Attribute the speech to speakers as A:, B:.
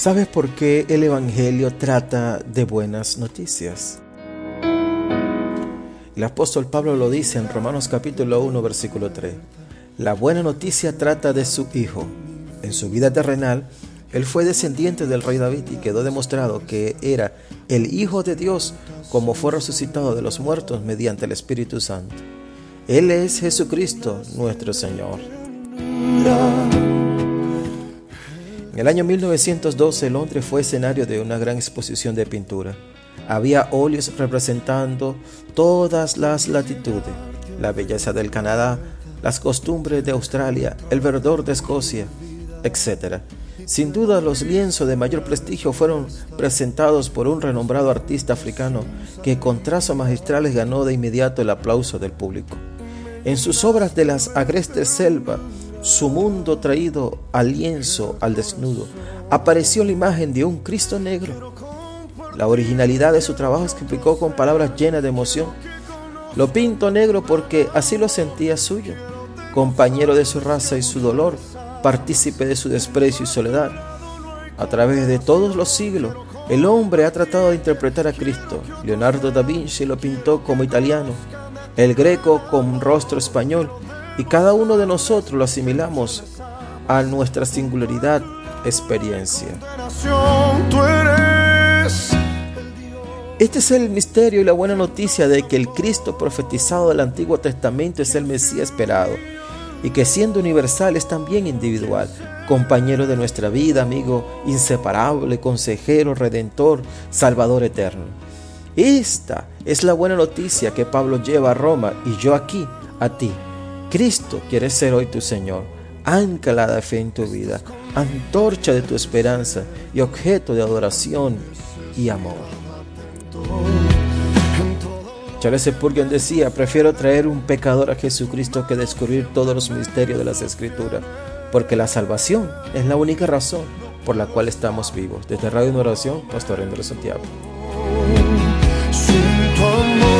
A: ¿Sabes por qué el Evangelio trata de buenas noticias? El apóstol Pablo lo dice en Romanos capítulo 1 versículo 3. La buena noticia trata de su Hijo. En su vida terrenal, él fue descendiente del rey David y quedó demostrado que era el Hijo de Dios como fue resucitado de los muertos mediante el Espíritu Santo. Él es Jesucristo nuestro Señor. El año 1912 Londres fue escenario de una gran exposición de pintura. Había óleos representando todas las latitudes, la belleza del Canadá, las costumbres de Australia, el verdor de Escocia, etc. Sin duda los lienzos de mayor prestigio fueron presentados por un renombrado artista africano que con trazos magistrales ganó de inmediato el aplauso del público. En sus obras de las agrestes selva, su mundo traído al lienzo, al desnudo, apareció la imagen de un Cristo negro. La originalidad de su trabajo explicó con palabras llenas de emoción. Lo pinto negro porque así lo sentía suyo, compañero de su raza y su dolor, partícipe de su desprecio y soledad. A través de todos los siglos, el hombre ha tratado de interpretar a Cristo. Leonardo da Vinci lo pintó como italiano, el greco con rostro español, y cada uno de nosotros lo asimilamos a nuestra singularidad experiencia. Este es el misterio y la buena noticia de que el Cristo profetizado del Antiguo Testamento es el Mesías esperado y que siendo universal es también individual, compañero de nuestra vida, amigo inseparable, consejero, redentor, salvador eterno. Esta es la buena noticia que Pablo lleva a Roma y yo aquí, a ti. Cristo quiere ser hoy tu Señor, ancla de fe en tu vida, antorcha de tu esperanza y objeto de adoración y amor. Charles Spurgeon decía, prefiero traer un pecador a Jesucristo que descubrir todos los misterios de las Escrituras, porque la salvación es la única razón por la cual estamos vivos. Desde Radio Oración, Pastor Endro Santiago.